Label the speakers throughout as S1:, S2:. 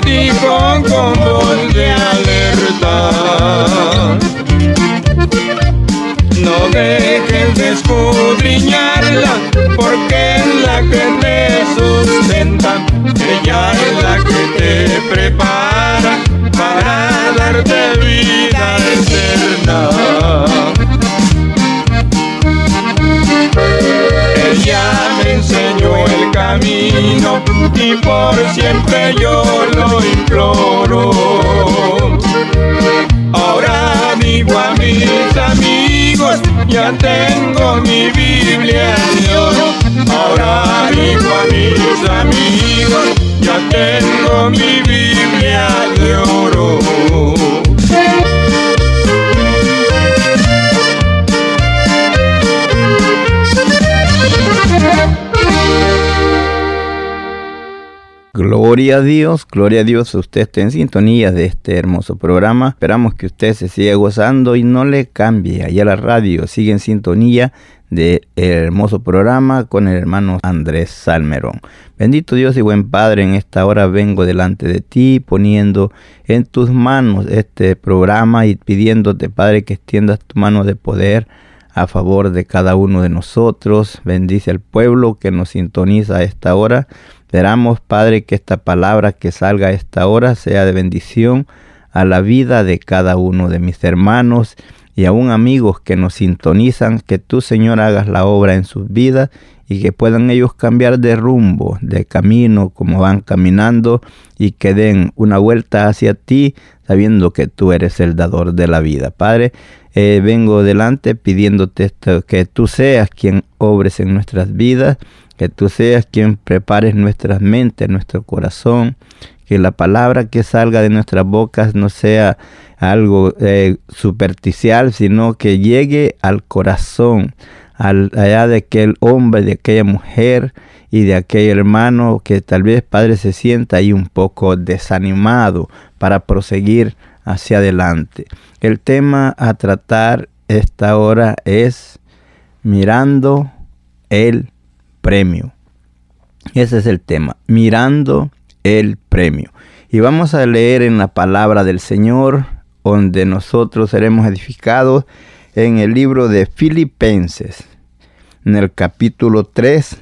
S1: dijo con voz de alerta. No dejes de escudriñarla, porque es la que te sustenta. Ella es la que te prepara para darte vida eterna. Ella me enseñó el camino y por siempre yo Ahora digo a mis amigos, ya tengo mi Biblia de. Ahora digo a mis amigos, ya tengo mi Biblia
S2: Gloria a Dios, gloria a Dios, usted está en sintonía de este hermoso programa. Esperamos que usted se siga gozando y no le cambie allá la radio. Sigue en sintonía del hermoso programa con el hermano Andrés Salmerón. Bendito Dios y buen Padre, en esta hora vengo delante de ti poniendo en tus manos este programa y pidiéndote, Padre, que extiendas tu mano de poder a favor de cada uno de nosotros. Bendice al pueblo que nos sintoniza a esta hora. Esperamos, Padre, que esta palabra que salga a esta hora sea de bendición a la vida de cada uno de mis hermanos y aún amigos que nos sintonizan, que tú, Señor, hagas la obra en sus vidas y que puedan ellos cambiar de rumbo, de camino, como van caminando y que den una vuelta hacia ti, sabiendo que tú eres el dador de la vida. Padre, eh, vengo delante pidiéndote que tú seas quien obres en nuestras vidas, que tú seas quien prepares nuestras mentes, nuestro corazón, que la palabra que salga de nuestras bocas no sea algo eh, superficial, sino que llegue al corazón, al, allá de aquel hombre, de aquella mujer y de aquel hermano que tal vez Padre se sienta ahí un poco desanimado para proseguir hacia adelante. El tema a tratar esta hora es mirando el premio. Ese es el tema, mirando el premio. Y vamos a leer en la palabra del Señor, donde nosotros seremos edificados en el libro de Filipenses, en el capítulo 3,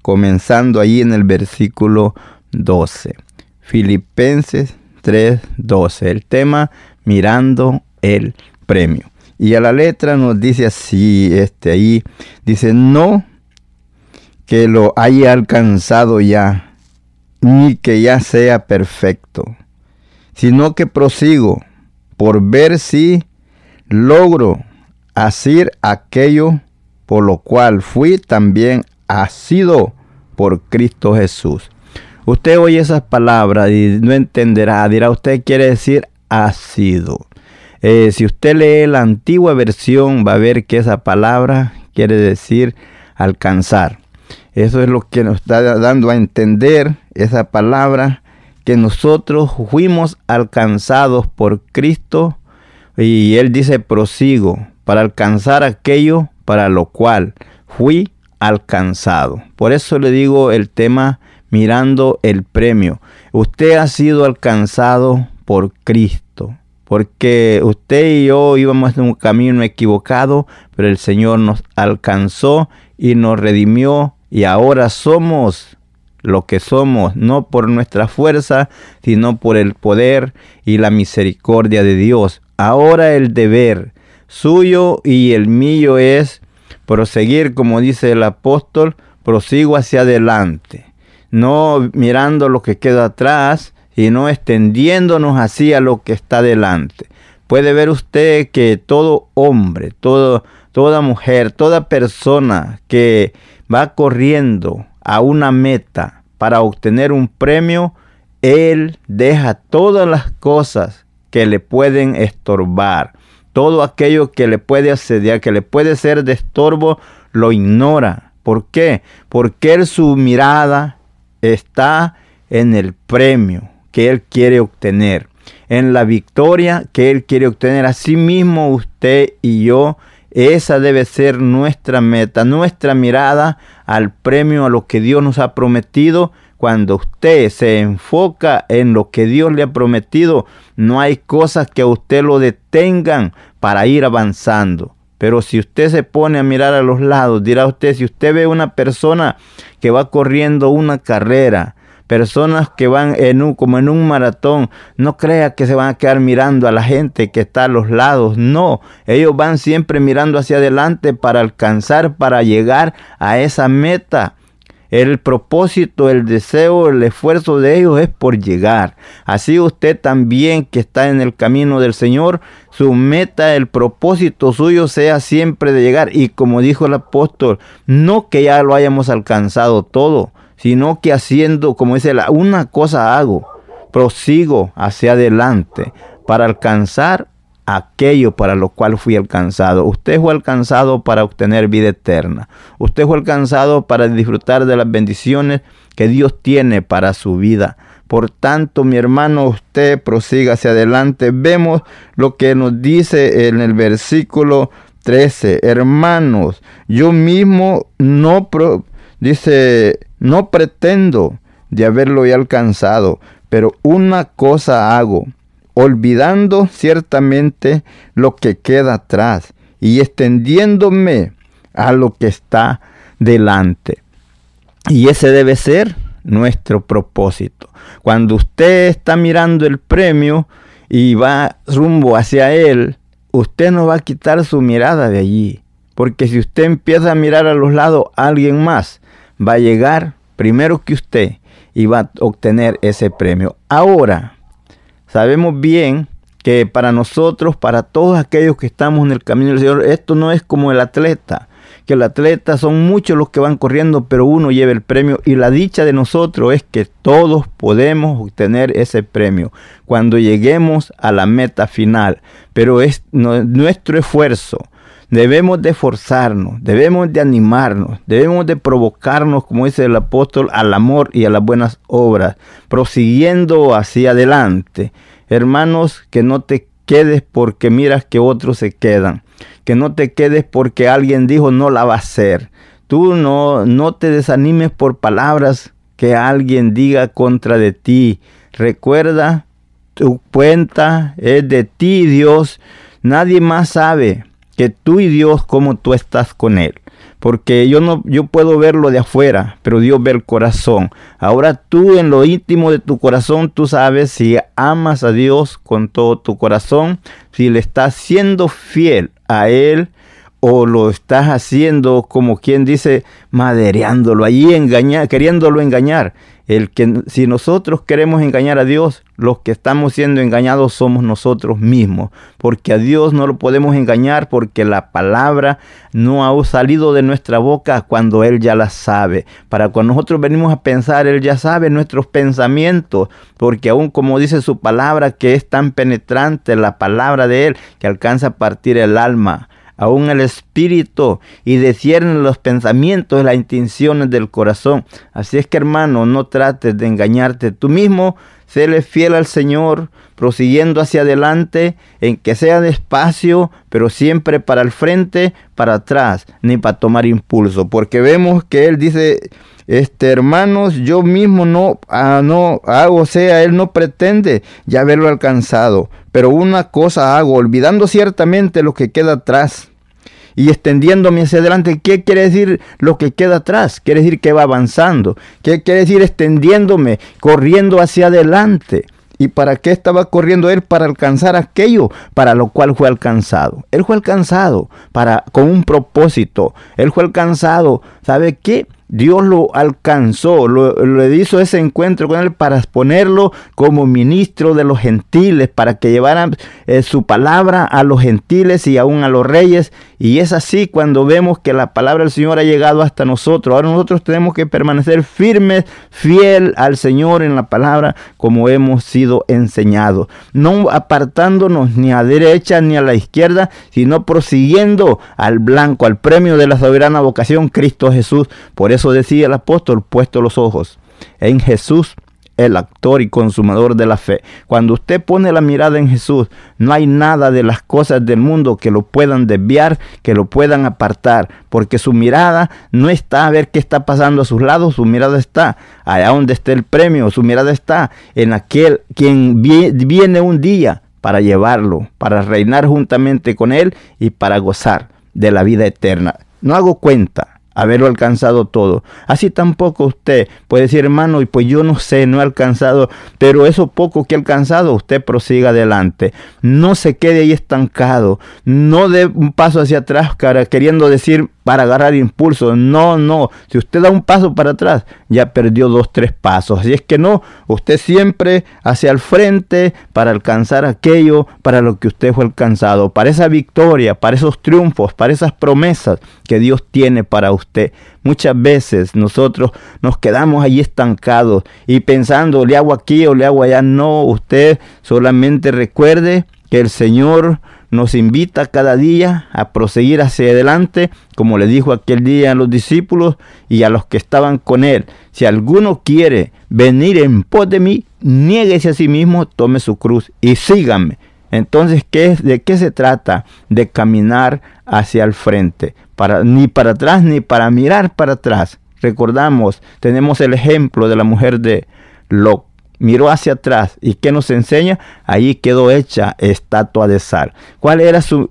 S2: comenzando ahí en el versículo 12. Filipenses 3, 12. El tema, mirando el premio. Y a la letra nos dice así, este ahí, dice, no que lo haya alcanzado ya, ni que ya sea perfecto, sino que prosigo por ver si logro hacer aquello por lo cual fui también asido por Cristo Jesús. Usted oye esas palabras y no entenderá, dirá usted quiere decir asido. Eh, si usted lee la antigua versión va a ver que esa palabra quiere decir alcanzar. Eso es lo que nos está dando a entender esa palabra, que nosotros fuimos alcanzados por Cristo y Él dice prosigo para alcanzar aquello para lo cual fui alcanzado. Por eso le digo el tema mirando el premio. Usted ha sido alcanzado por Cristo, porque usted y yo íbamos en un camino equivocado, pero el Señor nos alcanzó y nos redimió y ahora somos lo que somos, no por nuestra fuerza, sino por el poder y la misericordia de Dios. Ahora el deber suyo y el mío es proseguir, como dice el apóstol, prosigo hacia adelante, no mirando lo que queda atrás, sino extendiéndonos hacia lo que está delante. Puede ver usted que todo hombre, todo, toda mujer, toda persona que va corriendo a una meta para obtener un premio, él deja todas las cosas que le pueden estorbar todo aquello que le puede asediar, que le puede ser de estorbo, lo ignora. ¿Por qué? Porque su mirada está en el premio que él quiere obtener, en la victoria que él quiere obtener. Asimismo, usted y yo, esa debe ser nuestra meta, nuestra mirada al premio, a lo que Dios nos ha prometido cuando usted se enfoca en lo que Dios le ha prometido, no hay cosas que a usted lo detengan para ir avanzando. Pero si usted se pone a mirar a los lados, dirá usted, si usted ve una persona que va corriendo una carrera, personas que van en un, como en un maratón, no crea que se van a quedar mirando a la gente que está a los lados, no, ellos van siempre mirando hacia adelante para alcanzar, para llegar a esa meta. El propósito, el deseo, el esfuerzo de ellos es por llegar. Así usted también que está en el camino del Señor, su meta, el propósito suyo sea siempre de llegar. Y como dijo el apóstol, no que ya lo hayamos alcanzado todo, sino que haciendo, como dice, una cosa hago, prosigo hacia adelante para alcanzar aquello para lo cual fui alcanzado. Usted fue alcanzado para obtener vida eterna. Usted fue alcanzado para disfrutar de las bendiciones que Dios tiene para su vida. Por tanto, mi hermano, usted prosiga hacia adelante. Vemos lo que nos dice en el versículo 13. Hermanos, yo mismo no, dice, no pretendo de haberlo ya alcanzado, pero una cosa hago olvidando ciertamente lo que queda atrás y extendiéndome a lo que está delante. Y ese debe ser nuestro propósito. Cuando usted está mirando el premio y va rumbo hacia él, usted no va a quitar su mirada de allí. Porque si usted empieza a mirar a los lados alguien más, va a llegar primero que usted y va a obtener ese premio. Ahora, Sabemos bien que para nosotros, para todos aquellos que estamos en el camino del Señor, esto no es como el atleta, que el atleta son muchos los que van corriendo, pero uno lleva el premio y la dicha de nosotros es que todos podemos obtener ese premio cuando lleguemos a la meta final, pero es nuestro esfuerzo. Debemos de esforzarnos, debemos de animarnos, debemos de provocarnos, como dice el apóstol, al amor y a las buenas obras, prosiguiendo hacia adelante. Hermanos, que no te quedes porque miras que otros se quedan, que no te quedes porque alguien dijo no la va a hacer. Tú no, no te desanimes por palabras que alguien diga contra de ti. Recuerda, tu cuenta es de ti, Dios. Nadie más sabe que tú y Dios como tú estás con él. Porque yo no yo puedo verlo de afuera, pero Dios ve el corazón. Ahora tú en lo íntimo de tu corazón tú sabes si amas a Dios con todo tu corazón, si le estás siendo fiel a él o lo estás haciendo como quien dice madereándolo allí queriéndolo engañar. El que si nosotros queremos engañar a Dios, los que estamos siendo engañados somos nosotros mismos, porque a Dios no lo podemos engañar porque la palabra no ha salido de nuestra boca cuando Él ya la sabe. Para cuando nosotros venimos a pensar, Él ya sabe nuestros pensamientos, porque aún como dice su palabra que es tan penetrante la palabra de Él que alcanza a partir el alma aún el espíritu y desciernen los pensamientos las intenciones del corazón. Así es que hermano, no trates de engañarte tú mismo, séle fiel al Señor, prosiguiendo hacia adelante, en que sea despacio, pero siempre para el frente, para atrás, ni para tomar impulso, porque vemos que Él dice, este hermanos, yo mismo no, ah, no hago, o sea, Él no pretende ya haberlo alcanzado, pero una cosa hago, olvidando ciertamente lo que queda atrás y extendiéndome hacia adelante. ¿Qué quiere decir lo que queda atrás? Quiere decir que va avanzando. ¿Qué quiere decir extendiéndome, corriendo hacia adelante? ¿Y para qué estaba corriendo él? Para alcanzar aquello para lo cual fue alcanzado. Él fue alcanzado para, con un propósito. Él fue alcanzado, ¿sabe qué? Dios lo alcanzó, lo, le hizo ese encuentro con él para ponerlo como ministro de los gentiles, para que llevaran eh, su palabra a los gentiles y aún a los reyes. Y es así cuando vemos que la palabra del Señor ha llegado hasta nosotros. Ahora nosotros tenemos que permanecer firmes, fiel al Señor en la palabra como hemos sido enseñados. No apartándonos ni a derecha ni a la izquierda, sino prosiguiendo al blanco, al premio de la soberana vocación Cristo Jesús. Por eso decía el apóstol, puesto los ojos en Jesús, el actor y consumador de la fe. Cuando usted pone la mirada en Jesús, no hay nada de las cosas del mundo que lo puedan desviar, que lo puedan apartar, porque su mirada no está a ver qué está pasando a sus lados, su mirada está allá donde está el premio, su mirada está en aquel quien viene un día para llevarlo, para reinar juntamente con él y para gozar de la vida eterna. No hago cuenta haberlo alcanzado todo. Así tampoco usted puede decir, hermano, y pues yo no sé, no he alcanzado, pero eso poco que he alcanzado, usted prosiga adelante. No se quede ahí estancado, no dé un paso hacia atrás, queriendo decir, para agarrar impulso. No, no. Si usted da un paso para atrás, ya perdió dos, tres pasos. Así es que no, usted siempre hacia el frente para alcanzar aquello para lo que usted fue alcanzado, para esa victoria, para esos triunfos, para esas promesas que Dios tiene para usted. Muchas veces nosotros nos quedamos ahí estancados y pensando, le hago aquí o le hago allá. No, usted solamente recuerde que el Señor nos invita cada día a proseguir hacia adelante, como le dijo aquel día a los discípulos y a los que estaban con él. Si alguno quiere venir en pos de mí, niéguese a sí mismo, tome su cruz y síganme. Entonces, ¿qué, ¿de qué se trata? De caminar hacia el frente, para, ni para atrás ni para mirar para atrás. Recordamos, tenemos el ejemplo de la mujer de Lot miró hacia atrás y ¿qué nos enseña? Ahí quedó hecha estatua de sal. ¿Cuál era su,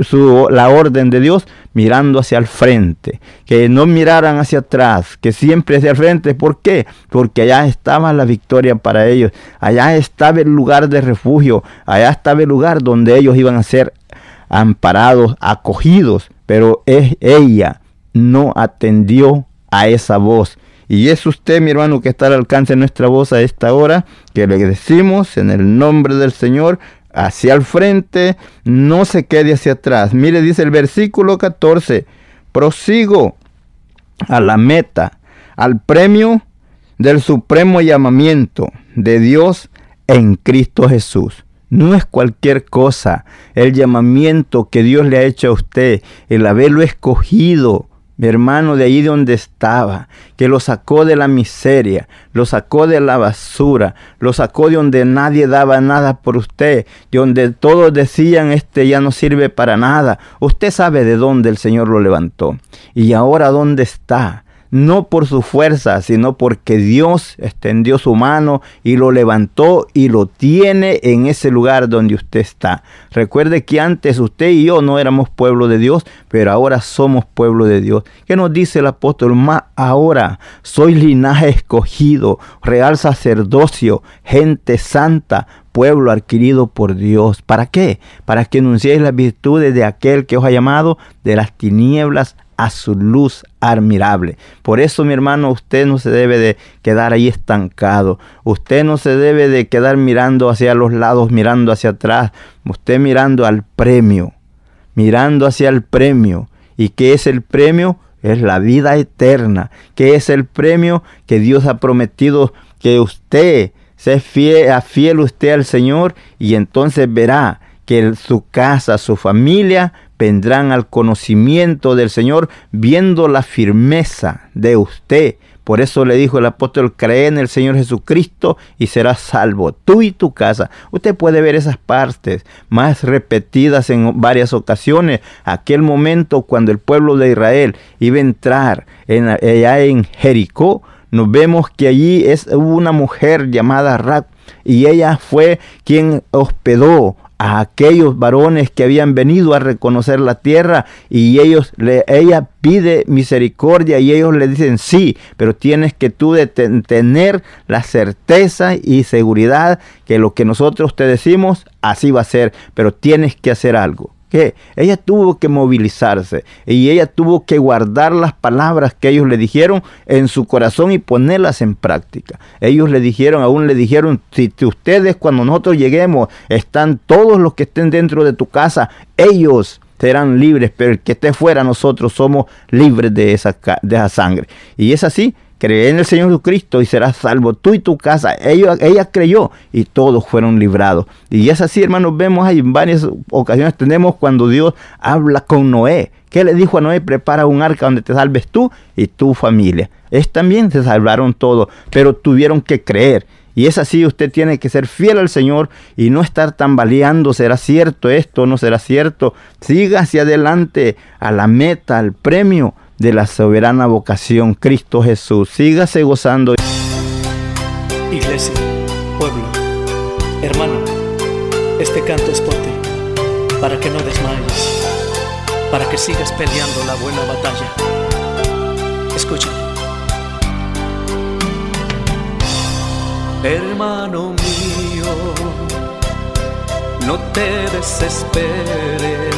S2: la orden de Dios? Mirando hacia el frente, que no miraran hacia atrás, que siempre hacia el frente. ¿Por qué? Porque allá estaba la victoria para ellos, allá estaba el lugar de refugio, allá estaba el lugar donde ellos iban a ser amparados, acogidos, pero es ella no atendió a esa voz y es usted, mi hermano, que está al alcance de nuestra voz a esta hora, que le decimos en el nombre del Señor, hacia el frente, no se quede hacia atrás. Mire, dice el versículo 14, prosigo a la meta, al premio del supremo llamamiento de Dios en Cristo Jesús. No es cualquier cosa el llamamiento que Dios le ha hecho a usted, el haberlo escogido mi hermano de ahí donde estaba, que lo sacó de la miseria, lo sacó de la basura, lo sacó de donde nadie daba nada por usted, de donde todos decían este ya no sirve para nada. Usted sabe de dónde el Señor lo levantó y ahora dónde está no por su fuerza, sino porque Dios extendió su mano y lo levantó y lo tiene en ese lugar donde usted está. Recuerde que antes usted y yo no éramos pueblo de Dios, pero ahora somos pueblo de Dios. ¿Qué nos dice el apóstol? Más ahora soy linaje escogido, real sacerdocio, gente santa, pueblo adquirido por Dios. ¿Para qué? Para que anunciéis las virtudes de aquel que os ha llamado de las tinieblas a su luz admirable. Por eso, mi hermano, usted no se debe de quedar ahí estancado. Usted no se debe de quedar mirando hacia los lados, mirando hacia atrás. Usted mirando al premio, mirando hacia el premio. ¿Y qué es el premio? Es la vida eterna. ¿Qué es el premio que Dios ha prometido que usted se fiel, fiel usted al Señor y entonces verá que su casa, su familia vendrán al conocimiento del Señor viendo la firmeza de usted Por eso le dijo el apóstol, cree en el Señor Jesucristo y serás salvo, tú y tu casa. Usted puede ver esas partes más repetidas en varias ocasiones. Aquel momento cuando el pueblo de Israel iba a entrar en, allá en Jericó, nos vemos que allí es, una mujer llamada Rac y ella fue quien hospedó a aquellos varones que habían venido a reconocer la tierra y ellos le, ella pide misericordia y ellos le dicen sí, pero tienes que tú de tener la certeza y seguridad que lo que nosotros te decimos así va a ser, pero tienes que hacer algo. Ella tuvo que movilizarse y ella tuvo que guardar las palabras que ellos le dijeron en su corazón y ponerlas en práctica. Ellos le dijeron, aún le dijeron, si ustedes cuando nosotros lleguemos están todos los que estén dentro de tu casa, ellos serán libres, pero el que esté fuera nosotros somos libres de esa, de esa sangre. Y es así cree en el Señor Jesucristo y serás salvo tú y tu casa. Ella, ella creyó y todos fueron librados. Y es así, hermanos, vemos ahí en varias ocasiones tenemos cuando Dios habla con Noé. ¿Qué le dijo a Noé? Prepara un arca donde te salves tú y tu familia. Es también se salvaron todos, pero tuvieron que creer. Y es así, usted tiene que ser fiel al Señor y no estar tambaleando, será cierto esto, no será cierto. Siga hacia adelante a la meta, al premio de la soberana vocación Cristo Jesús. Sígase gozando.
S3: Iglesia, pueblo, hermano, este canto es por ti, para que no desmayes, para que sigas peleando la buena batalla. Escucha. Hermano mío, no te desesperes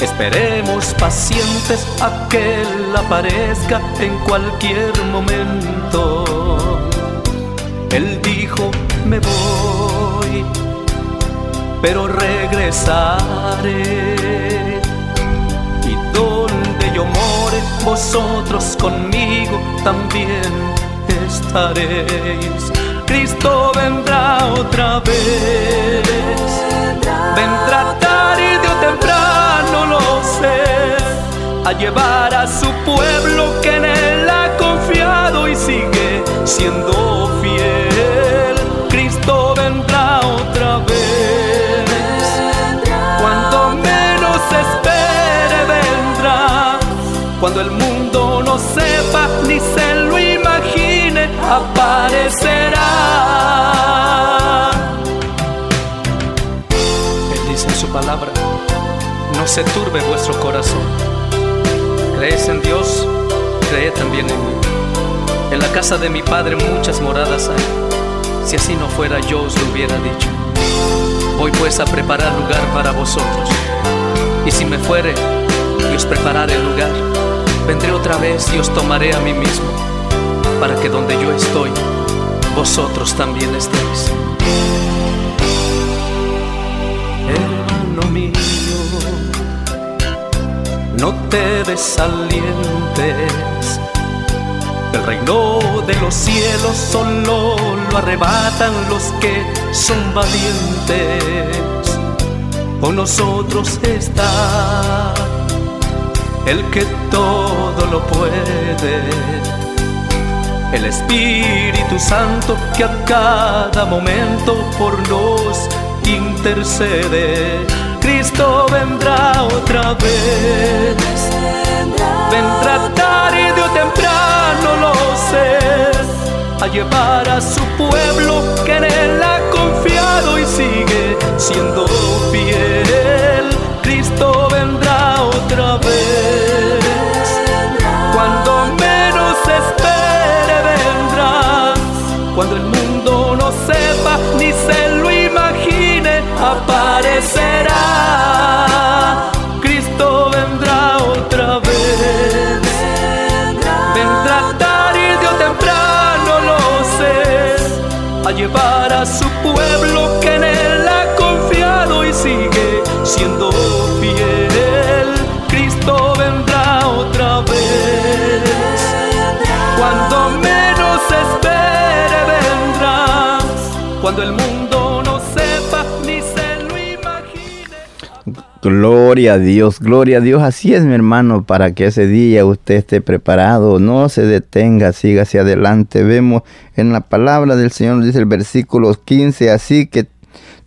S3: Esperemos pacientes a que Él aparezca en cualquier momento. Él dijo, me voy, pero regresaré. Y donde yo more, vosotros conmigo también estaréis. Cristo vendrá otra vez, vendrá a llevar a su pueblo que en él ha confiado y sigue siendo fiel. Cristo vendrá otra vez, cuando menos espere vendrá, cuando el mundo no sepa ni se lo imagine, aparecerá. Él dice en su palabra, no se turbe vuestro corazón. Crees en Dios, cree también en mí. En la casa de mi Padre muchas moradas hay. Si así no fuera yo os lo hubiera dicho. Voy pues a preparar lugar para vosotros. Y si me fuere y os prepararé el lugar, vendré otra vez y os tomaré a mí mismo, para que donde yo estoy, vosotros también estéis. No te desalientes. El reino de los cielos solo lo arrebatan los que son valientes. Con nosotros está el que todo lo puede. El Espíritu Santo que a cada momento por nos intercede. Cristo vendrá otra vez. Vendrá tarde o temprano, lo sé, a llevar a su pueblo que en él ha confiado y sigue siendo fiel.
S2: Gloria a Dios, gloria a Dios. Así es, mi hermano, para que ese día usted esté preparado, no se detenga, siga hacia adelante. Vemos en la palabra del Señor, dice el versículo 15, así que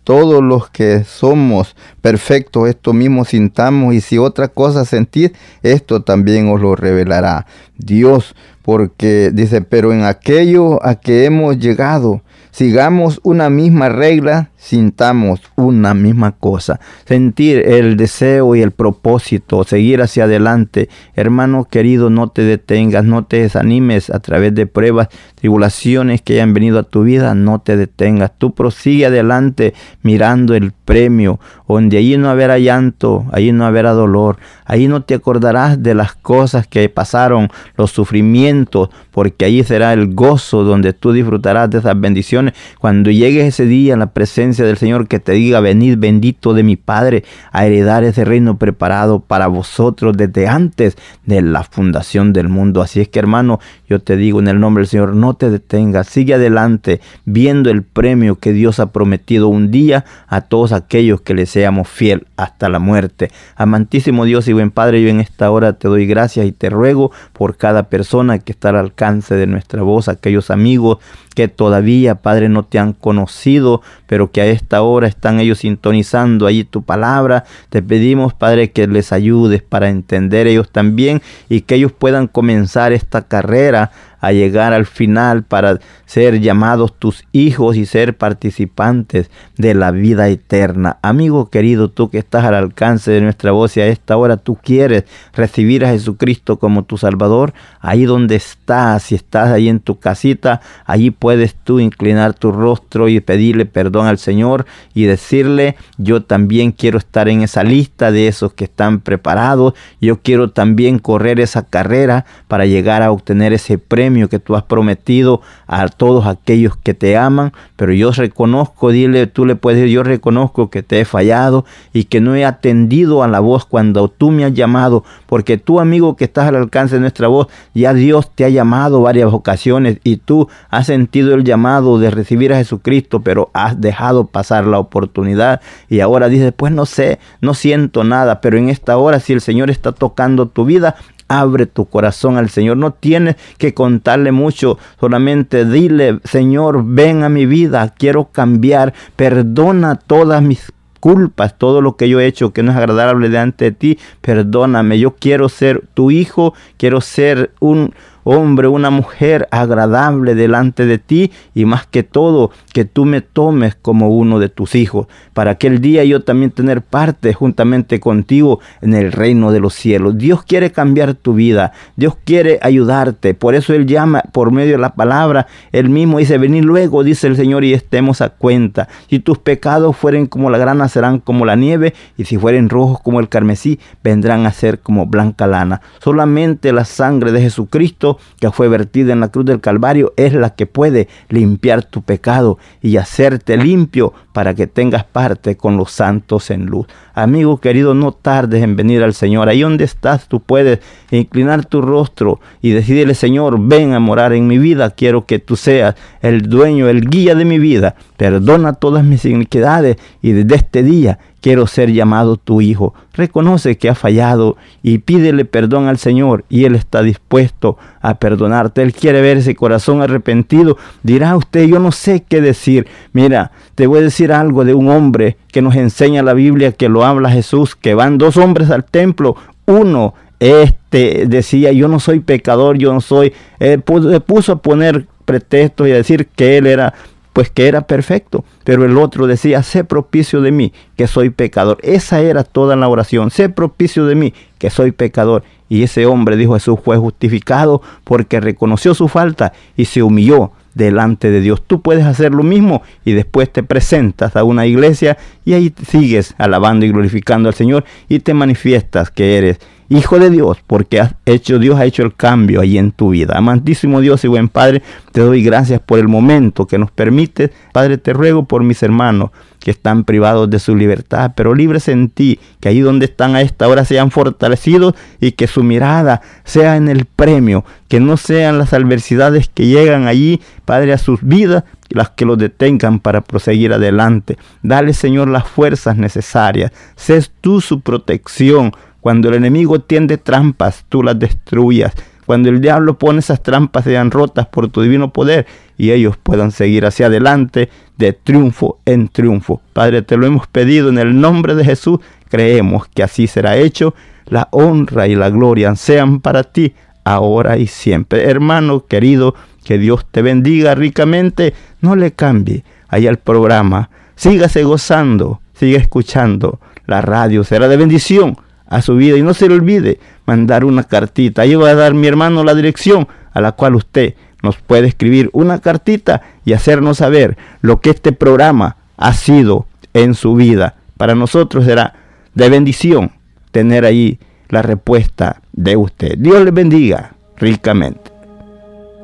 S2: todos los que somos perfectos, esto mismo sintamos y si otra cosa sentís, esto también os lo revelará Dios, porque dice, pero en aquello a que hemos llegado, sigamos una misma regla, sintamos una misma cosa. Sentir el deseo y el propósito, seguir hacia adelante. Hermano querido, no te detengas, no te desanimes a través de pruebas, tribulaciones que hayan venido a tu vida, no te detengas. Tú prosigue adelante mirando el premio, donde allí no habrá llanto, allí no habrá dolor, ahí no te acordarás de las cosas que pasaron, los sufrimientos, porque allí será el gozo donde tú disfrutarás de esas bendiciones. Cuando llegues ese día en la presencia del Señor que te diga, venid bendito de mi Padre a heredar ese reino preparado para vosotros desde antes de la fundación del mundo. Así es que hermano, yo te digo en el nombre del Señor, no te detengas, sigue adelante viendo el premio que Dios ha prometido un día a todos aquellos que le seamos fiel hasta la muerte. Amantísimo Dios y buen Padre, yo en esta hora te doy gracias y te ruego por cada persona que está al alcance de nuestra voz, aquellos amigos que todavía, Padre, no te han conocido, pero que a esta hora están ellos sintonizando ahí tu palabra. Te pedimos, Padre, que les ayudes para entender ellos también y que ellos puedan comenzar esta carrera a llegar al final para ser llamados tus hijos y ser participantes de la vida eterna. Amigo querido, tú que estás al alcance de nuestra voz y a esta hora tú quieres recibir a Jesucristo como tu Salvador, ahí donde estás, si estás ahí en tu casita, allí puedes tú inclinar tu rostro y pedirle perdón al Señor y decirle, yo también quiero estar en esa lista de esos que están preparados, yo quiero también correr esa carrera para llegar a obtener ese premio que tú has prometido a todos aquellos que te aman, pero yo reconozco, dile, tú le puedes decir, yo reconozco que te he fallado y que no he atendido a la voz cuando tú me has llamado, porque tú amigo que estás al alcance de nuestra voz, ya Dios te ha llamado varias ocasiones y tú has sentido el llamado de recibir a Jesucristo, pero has dejado pasar la oportunidad y ahora dices, pues no sé, no siento nada, pero en esta hora si el Señor está tocando tu vida, abre tu corazón al Señor. No tienes que contarle mucho, solamente dile, Señor, ven a mi vida, quiero cambiar, perdona todas mis culpas, todo lo que yo he hecho que no es agradable delante de ti, perdóname, yo quiero ser tu hijo, quiero ser un hombre, una mujer agradable delante de ti y más que todo que tú me tomes como uno de tus hijos, para aquel día yo también tener parte juntamente contigo en el reino de los cielos. Dios quiere cambiar tu vida, Dios quiere ayudarte, por eso Él llama por medio de la palabra, Él mismo dice, venid luego, dice el Señor, y estemos a cuenta. Si tus pecados fueren como la grana, serán como la nieve, y si fueren rojos como el carmesí, vendrán a ser como blanca lana. Solamente la sangre de Jesucristo que fue vertida en la cruz del Calvario es la que puede limpiar tu pecado y hacerte limpio para que tengas parte con los santos en luz. Amigo querido, no tardes en venir al Señor. Ahí donde estás, tú puedes inclinar tu rostro y decirle, Señor, ven a morar en mi vida. Quiero que tú seas el dueño, el guía de mi vida. Perdona todas mis iniquidades y desde este día quiero ser llamado tu hijo. Reconoce que ha fallado y pídele perdón al Señor y Él está dispuesto a perdonarte. Él quiere ver ese corazón arrepentido. Dirá usted, yo no sé qué decir. Mira, te voy a decir algo de un hombre que nos enseña la Biblia, que lo habla Jesús, que van dos hombres al templo. Uno este decía, yo no soy pecador, yo no soy, eh, puso a poner pretextos y a decir que él era pues que era perfecto. Pero el otro decía, sé propicio de mí, que soy pecador. Esa era toda la oración, sé propicio de mí, que soy pecador. Y ese hombre, dijo Jesús, fue justificado porque reconoció su falta y se humilló delante de Dios. Tú puedes hacer lo mismo y después te presentas a una iglesia y ahí sigues alabando y glorificando al Señor y te manifiestas que eres hijo de Dios, porque ha hecho, Dios ha hecho el cambio ahí en tu vida. Amantísimo Dios y buen Padre, te doy gracias por el momento que nos permite. Padre, te ruego por mis hermanos que están privados de su libertad, pero libres en ti, que ahí donde están a esta hora sean fortalecidos y que su mirada sea en el premio, que no sean las adversidades que llegan allí, Padre, a sus vidas, las que los detengan para proseguir adelante. Dale, Señor, las fuerzas necesarias. Sé tú su protección. Cuando el enemigo tiende trampas, tú las destruyas. Cuando el diablo pone esas trampas sean rotas por tu divino poder y ellos puedan seguir hacia adelante de triunfo en triunfo. Padre, te lo hemos pedido en el nombre de Jesús. Creemos que así será hecho. La honra y la gloria sean para ti ahora y siempre. Hermano querido, que Dios te bendiga ricamente. No le cambie ahí al programa. Sígase gozando, siga escuchando. La radio será de bendición a su vida y no se le olvide mandar una cartita. Ahí va a dar mi hermano la dirección a la cual usted nos puede escribir una cartita y hacernos saber lo que este programa ha sido en su vida. Para nosotros será de bendición tener ahí la respuesta de usted. Dios le bendiga ricamente.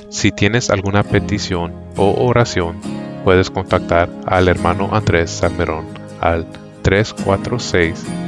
S4: Si tienes alguna petición o oración, puedes contactar al hermano Andrés Salmerón al 346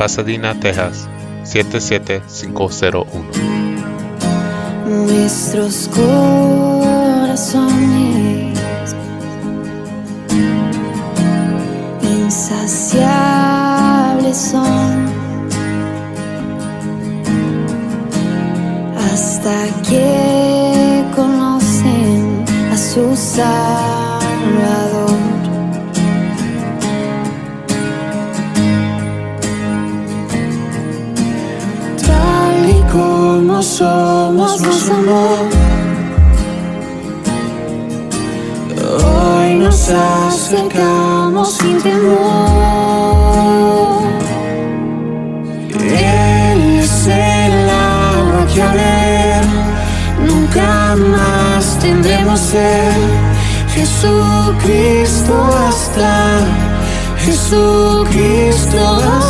S4: Pasadena, Texas 77501.
S5: Nuestros corazones insaciables son hasta que conocen a su Salvador. Como somos, nos amó. Hoy nos acercamos sin temor. Él es el agua que a ver nunca más tendremos ser. Jesucristo basta, Jesucristo basta